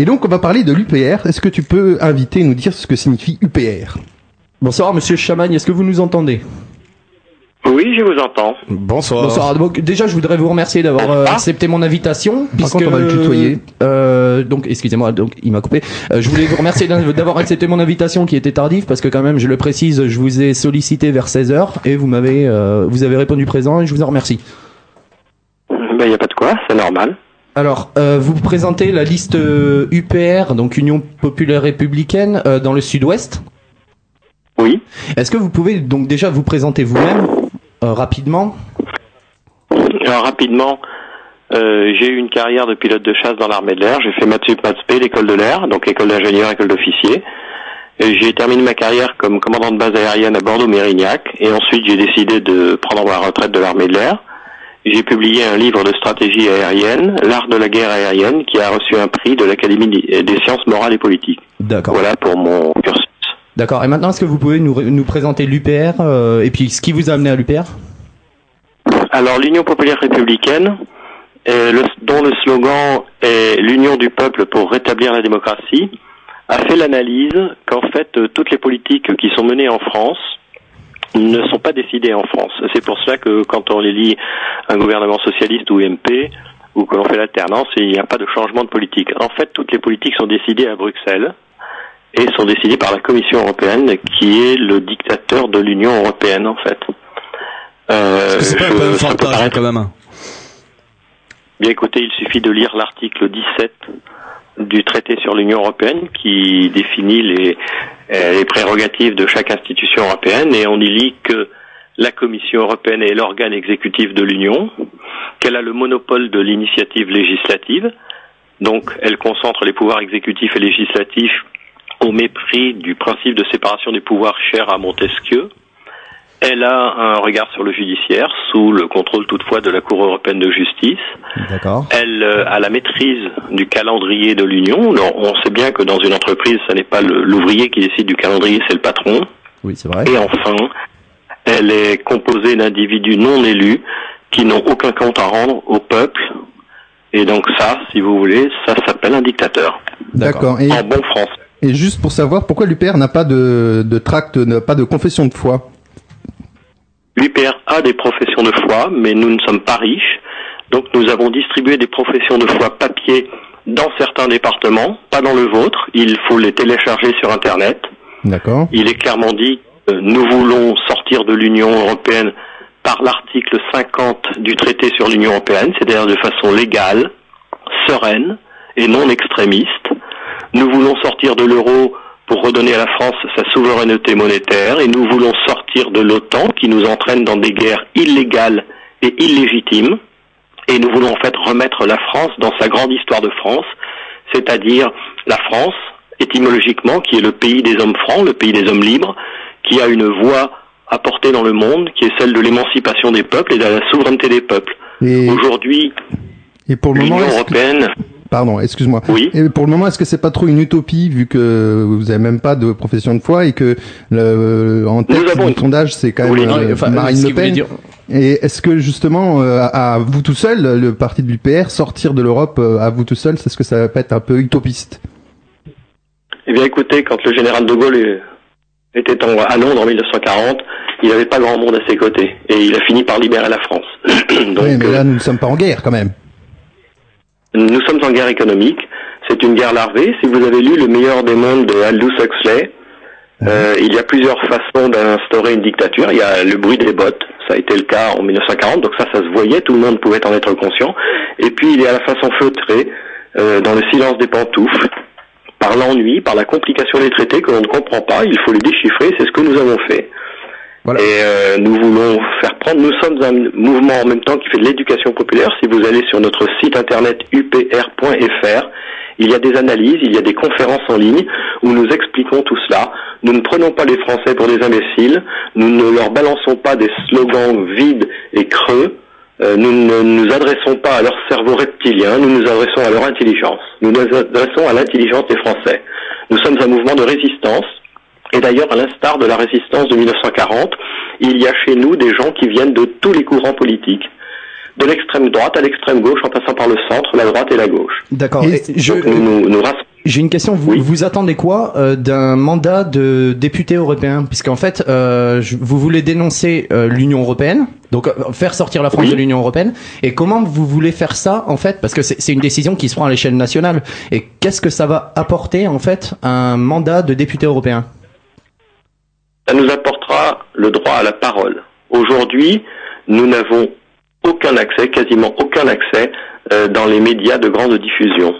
Et donc on va parler de l'UPR. Est-ce que tu peux inviter et nous dire ce que signifie UPR Bonsoir Monsieur Chamagne, est-ce que vous nous entendez? Oui, je vous entends. Bonsoir. Bonsoir. Donc, déjà, je voudrais vous remercier d'avoir euh, accepté mon invitation. Par contre, on va le tutoyer. Euh, donc, excusez-moi, donc il m'a coupé. Euh, je voulais vous remercier d'avoir accepté mon invitation qui était tardive parce que quand même, je le précise, je vous ai sollicité vers 16 h et vous m'avez, euh, vous avez répondu présent et je vous en remercie. Ben, il n'y a pas de quoi, c'est normal. Alors, euh, vous présentez la liste euh, UPR, donc Union Populaire Républicaine, euh, dans le Sud-Ouest. Oui. Est-ce que vous pouvez donc déjà vous présenter vous-même euh, rapidement? Alors, rapidement, euh, j'ai eu une carrière de pilote de chasse dans l'armée de l'air. J'ai fait Matsup Matspé, l'école de l'air, donc école d'ingénieur, école d'officier. J'ai terminé ma carrière comme commandant de base aérienne à Bordeaux-Mérignac. Et ensuite, j'ai décidé de prendre ma retraite de l'armée de l'air. J'ai publié un livre de stratégie aérienne, L'art de la guerre aérienne, qui a reçu un prix de l'Académie des sciences morales et politiques. D'accord. Voilà pour mon cursus. D'accord. Et maintenant, est-ce que vous pouvez nous, nous présenter l'UPR euh, et puis ce qui vous a amené à l'UPR Alors l'Union populaire républicaine, euh, le- dont le slogan est l'union du peuple pour rétablir la démocratie, a fait l'analyse qu'en fait toutes les politiques qui sont menées en France ne sont pas décidées en France. C'est pour cela que quand on élit un gouvernement socialiste ou MP, ou que l'on fait l'alternance, il n'y a pas de changement de politique. En fait, toutes les politiques sont décidées à Bruxelles et sont décidées par la Commission européenne, qui est le dictateur de l'Union européenne, en fait. Euh, C'est pas un ça peut paraître- quand même. Bien écoutez, il suffit de lire l'article 17 du traité sur l'Union européenne qui définit les, euh, les prérogatives de chaque institution européenne et on y lit que la Commission européenne est l'organe exécutif de l'Union, qu'elle a le monopole de l'initiative législative, donc elle concentre les pouvoirs exécutifs et législatifs au mépris du principe de séparation des pouvoirs cher à Montesquieu. Elle a un regard sur le judiciaire, sous le contrôle toutefois de la Cour européenne de justice. D'accord. Elle euh, a la maîtrise du calendrier de l'Union. On sait bien que dans une entreprise, ce n'est pas l'ouvrier qui décide du calendrier, c'est le patron. Oui, c'est vrai. Et enfin, elle est composée d'individus non élus qui n'ont aucun compte à rendre au peuple. Et donc ça, si vous voulez, ça s'appelle un dictateur. D'accord. Et, En bon français. et juste pour savoir, pourquoi l'UPR n'a pas de, de tract, n'a pas de confession de foi? L'UPR a des professions de foi, mais nous ne sommes pas riches. Donc nous avons distribué des professions de foi papier dans certains départements, pas dans le vôtre. Il faut les télécharger sur Internet. D'accord. Il est clairement dit que nous voulons sortir de l'Union européenne par l'article 50 du traité sur l'Union européenne, c'est-à-dire de façon légale, sereine et non extrémiste. Nous voulons sortir de l'euro pour redonner à la France sa souveraineté monétaire et nous voulons sortir de l'OTAN qui nous entraîne dans des guerres illégales et illégitimes et nous voulons en fait remettre la France dans sa grande histoire de France, c'est-à-dire la France, étymologiquement, qui est le pays des hommes francs, le pays des hommes libres, qui a une voix à porter dans le monde, qui est celle de l'émancipation des peuples et de la souveraineté des peuples. Et, Aujourd'hui, l'Union que- européenne, pardon, excuse-moi. Oui. Et pour le moment, est-ce que c'est pas trop une utopie vu que vous avez même pas de profession de foi et que le, en tête avons du sondage c'est quand même Oui, euh, enfin, Marine Le Pen. Et est-ce que justement, euh, à, à vous tout seul, le parti de l'UPR, sortir de l'Europe euh, à vous tout seul, c'est ce que ça va pas être un peu utopiste? Eh bien écoutez, quand le général de Gaulle était en- à Londres en 1940, il n'avait pas grand monde à ses côtés et il a fini par libérer la France. Donc, Oui, mais euh, là, nous ne sommes pas en guerre quand même. Nous sommes en guerre économique. C'est une guerre larvée. Si vous avez lu Le meilleur des mondes de Aldous Huxley, euh, il y a plusieurs façons d'instaurer une dictature. Il y a le bruit des bottes. Ça a été le cas en 1940. Donc ça, ça se voyait. Tout le monde pouvait en être conscient. Et puis, il y a la façon feutrée, euh, dans le silence des pantoufles, par l'ennui, par la complication des traités que l'on ne comprend pas. Il faut les déchiffrer. C'est ce que nous avons fait. Et euh, nous voulons faire prendre, nous sommes un mouvement en même temps qui fait de l'éducation populaire. Si vous allez sur notre site internet upr.fr, il y a des analyses, il y a des conférences en ligne où nous expliquons tout cela. Nous ne prenons pas les Français pour des imbéciles, nous ne leur balançons pas des slogans vides et creux, Euh, nous ne nous adressons pas à leur cerveau reptilien, nous nous adressons à leur intelligence. Nous nous adressons à l'intelligence des Français. Nous sommes un mouvement de résistance et d'ailleurs, à l'instar de la résistance de 1940, il y a chez nous des gens qui viennent de tous les courants politiques, de l'extrême droite à l'extrême gauche, en passant par le centre, la droite et la gauche. D'accord. Je, nous, nous, nous rassemblons J'ai une question. Vous, Oui. vous attendez quoi euh, d'un mandat de député européen? Puisqu'en fait, euh, je- vous voulez dénoncer euh, l'Union européenne, donc euh, faire sortir la France Oui. de l'Union européenne. Et comment vous voulez faire ça en fait? Parce que c'est c'est une décision qui se prend à l'échelle nationale. Et qu'est-ce que ça va apporter en fait un mandat de député européen? Ça nous apportera le droit à la parole. Aujourd'hui, nous n'avons aucun accès, quasiment aucun accès euh, dans les médias de grande diffusion.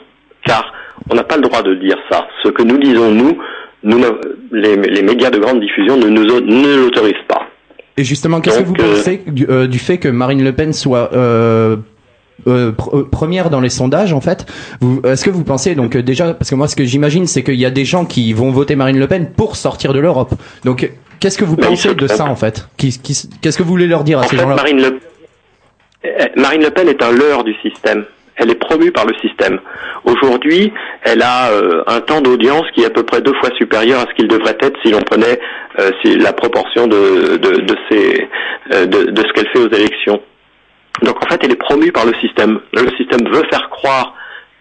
Car on n'a pas le droit de dire ça. Ce que nous disons, nous, nous les, les médias de grande diffusion ne nous ne l'autorisent pas. Et justement, qu'est-ce que vous euh, pensez du, euh, du fait que Marine Le Pen soit euh, euh, pr- euh, première dans les sondages en fait Est-ce que vous pensez donc euh, déjà parce que moi ce que j'imagine c'est qu'il y a des gens qui vont voter Marine Le Pen pour sortir de l'Europe. Donc qu'est-ce que vous pensez se de ça en fait? Qu'est-ce que vous voulez leur dire à En ces gens-là? Marine Le... euh, Marine Le Pen est un leurre du système. Elle est promue par le système. Aujourd'hui, elle a euh, un temps d'audience qui est à peu près deux fois supérieur à ce qu'il devrait être si l'on prenait si la proportion de, de, de, ses, de, de ce qu'elle fait aux élections. Donc en fait, elle est promue par le système. Le système veut faire croire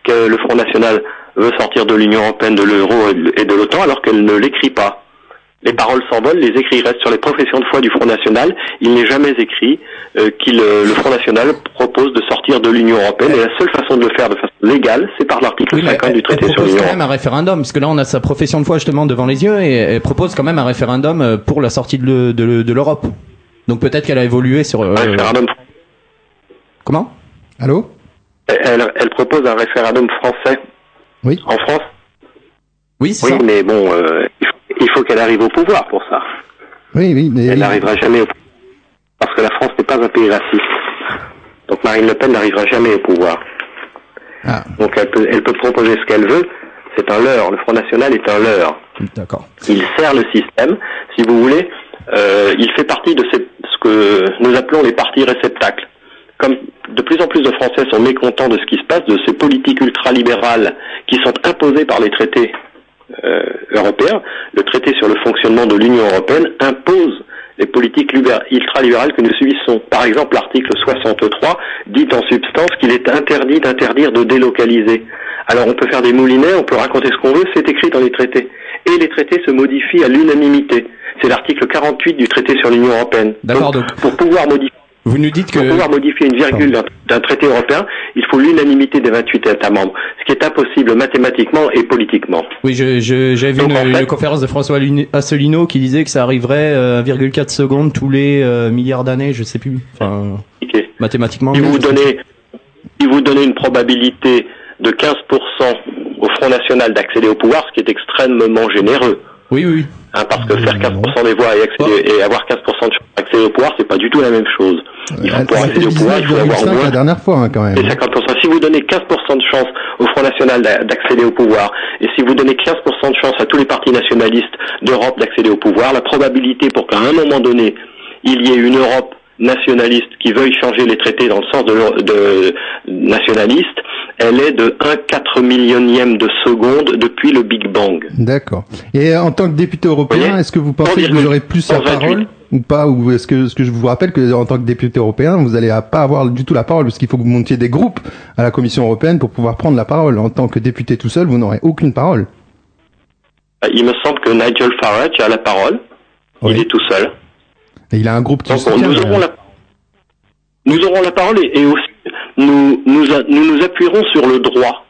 que le Front National veut sortir de l'Union Européenne, de l'euro et de l'OTAN, alors qu'elle ne l'écrit pas. Les paroles s'envolent, les écrits restent sur les professions de foi du Front National. Il n'est jamais écrit euh, qu'il euh, le Front National propose de sortir de l'Union Européenne. Et la seule façon de le faire de façon légale, c'est par l'article Oui, mais 50 elle, du elle traité sur propose l'Union quand même un référendum, parce que là on a sa profession de foi justement devant les yeux et elle propose quand même un référendum euh, pour la sortie de, le- de le- de l'Europe. Donc peut-être qu'elle a évolué sur. euh, Un référendum. Comment Allô Elle, elle propose un référendum français Oui. en France. Oui, c'est Oui, ça. mais bon, euh, il faut- il faut qu'elle arrive au pouvoir pour ça. Oui, oui, mais Elle n'arrivera jamais au pouvoir. Parce que la France n'est pas un pays raciste. Donc Marine Le Pen n'arrivera jamais au pouvoir. Ah. Donc elle peut, elle peut proposer ce qu'elle veut. C'est un leurre. Le Front National est un leurre. D'accord. Il sert le système. Si vous voulez, euh, il fait partie de ces- ce que nous appelons les partis réceptacles. Comme plus en plus de Français sont mécontents de ce qui se passe, de ces politiques ultralibérales qui sont imposées par les traités euh, européens, le traité sur le fonctionnement de l'Union européenne impose les politiques libér- ultralibérales que nous subissons. Par exemple, l'article 63 dit en substance qu'il est interdit d'interdire de délocaliser. Alors on peut faire des moulinets, on peut raconter ce qu'on veut, c'est écrit dans les traités. Et les traités se modifient à l'unanimité. C'est l'article 48 du traité sur l'Union européenne. D'accord, Donc, donc- pour pouvoir modifier Vous nous dites que. pour pouvoir modifier une virgule d'un- traité européen, il faut l'unanimité des 28 États membres, ce qui est impossible mathématiquement et politiquement. Oui, je, je, j'avais vu une, en fait- une conférence de François Asselineau qui disait que ça arriverait euh, 1,4 secondes tous les euh, milliards d'années, je sais plus. Enfin, mathématiquement. Si vous je sais donnez, si vous donnez une probabilité de 15% au Front National d'accéder au pouvoir, ce qui est extrêmement généreux. Oui, oui. hein, parce que faire 15% des voix et, accéder- et avoir 15% de chance d'accéder au pouvoir, c'est pas du tout la même chose. Il faut accéder au pouvoir, il faut avoir 19,5 moins la dernière fois hein, quand même. Et 50%. Si vous donnez 15% de chance au Front National d'a- d'accéder au pouvoir, et si vous donnez 15% de chance à tous les partis nationalistes d'Europe d'accéder au pouvoir, la probabilité pour qu'à un moment donné, il y ait une Europe nationaliste qui veuille changer les traités dans le sens de, de nationaliste, elle est de 1 4 millionième de seconde depuis le Big Bang. D'accord. Et en tant que député européen, est-ce que vous pensez que vous 1,28. aurez plus la parole ou pas Ou est-ce que, ce que je vous rappelle que en tant que député européen, vous allez pas avoir du tout la parole parce qu'il faut que vous montiez des groupes à la Commission européenne pour pouvoir prendre la parole. En tant que député tout seul, vous n'aurez aucune parole. Il me semble que Nigel Farage a la parole. Oui. Il est tout seul. Et il a un groupe qui Donc, soutient. nous aurons euh, la nous aurons la parole et, et aussi nous nous, a- nous nous appuierons sur le droit,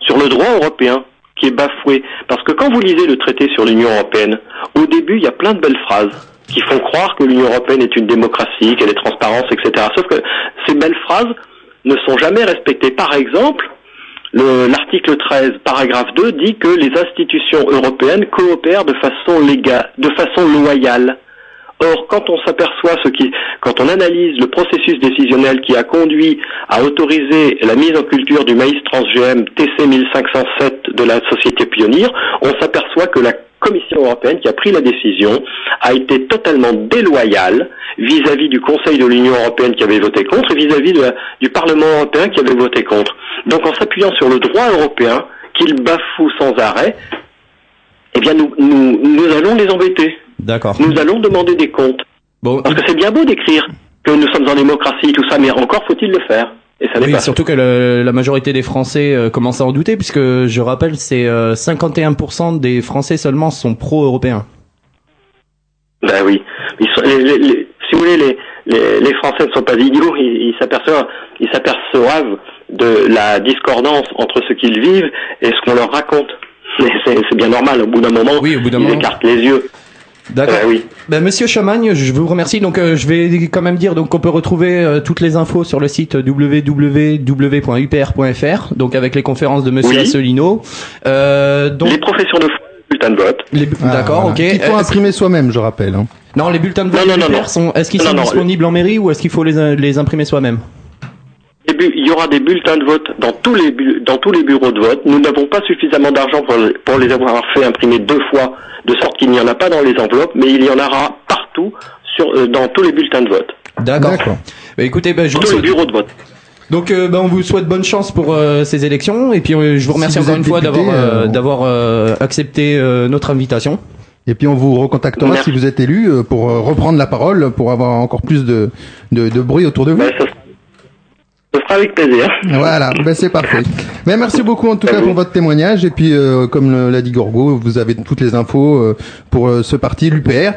sur le droit européen qui est bafoué. Parce que quand vous lisez le traité sur l'Union européenne, au début il y a plein de belles phrases qui font croire que l'Union européenne est une démocratie, qu'elle est transparence, etc. Sauf que ces belles phrases ne sont jamais respectées. Par exemple, le- l'article 13, paragraphe 2, dit que les institutions européennes coopèrent de façon légale, de façon loyale. Or, quand on s'aperçoit ce qui, quand on analyse le processus décisionnel qui a conduit à autoriser la mise en culture du maïs transgm TC 1507 de la société pionnière, on s'aperçoit que la Commission européenne qui a pris la décision a été totalement déloyale vis-à-vis du Conseil de l'Union européenne qui avait voté contre et vis-à-vis du Parlement européen qui avait voté contre. Donc en s'appuyant sur le droit européen qu'il bafoue sans arrêt, eh bien nous, nous, nous allons les embêter. D'accord. Nous allons demander des comptes. Bon, Parce que c'est bien beau d'écrire que nous sommes en démocratie, tout ça, mais encore faut-il le faire. Et ça Oui, pas surtout que le- la majorité des Français euh, commencent à en douter, puisque je rappelle, c'est euh, 51% des Français seulement sont pro-européens. Ben oui. Ils sont, les- les- les- si vous voulez, les, Français ne sont pas idiots. Ils, s'aperçoivent, ils s'aperçoivent de la discordance entre ce qu'ils vivent et ce qu'on leur raconte. C'est bien normal. Au bout d'un moment, Oui, au bout d'un ils moment. écartent les yeux. D'accord. Ben oui. Ben, Monsieur Chamagne, je vous remercie. Donc, euh, je vais quand même dire donc qu'on peut retrouver euh, toutes les infos sur le site www.upr.fr, donc avec les conférences de Monsieur Oui. Asselineau. Euh, donc, Les professions de foi, bulletin de vote. les- Ah, d'accord, voilà. ok. Qu'il faut imprimer soi-même, je rappelle. hein. Non, les bulletins de vote Non, non, non, UPR non. sont. Est-ce qu'ils sont non, disponibles en mairie ou est-ce qu'il faut les les imprimer soi-même? Il y aura des bulletins de vote dans tous les bu- dans tous les bureaux de vote. Nous n'avons pas suffisamment d'argent pour, les- pour les avoir fait imprimer deux fois, de sorte qu'il n'y en a pas dans les enveloppes, mais il y en aura partout sur euh, dans tous les bulletins de vote, D'accord. Bah, écoutez, ben, je tous les bureaux de vote. Donc, euh, ben, on vous souhaite bonne chance pour euh, ces élections et puis euh, je vous remercie Si vous encore une fois d'avoir euh, euh, d'avoir euh, accepté euh, notre invitation. Et puis on vous recontactera Merci. si vous êtes élu pour reprendre la parole, pour avoir encore plus de, de, de bruit autour de vous. Ça, ça sera avec plaisir. Voilà, ben c'est parfait. Mais merci beaucoup en tout À cas vous. pour votre témoignage. Et puis, euh, comme l'a dit Gorgo, vous avez toutes les infos euh, pour euh, ce parti, l'UPR.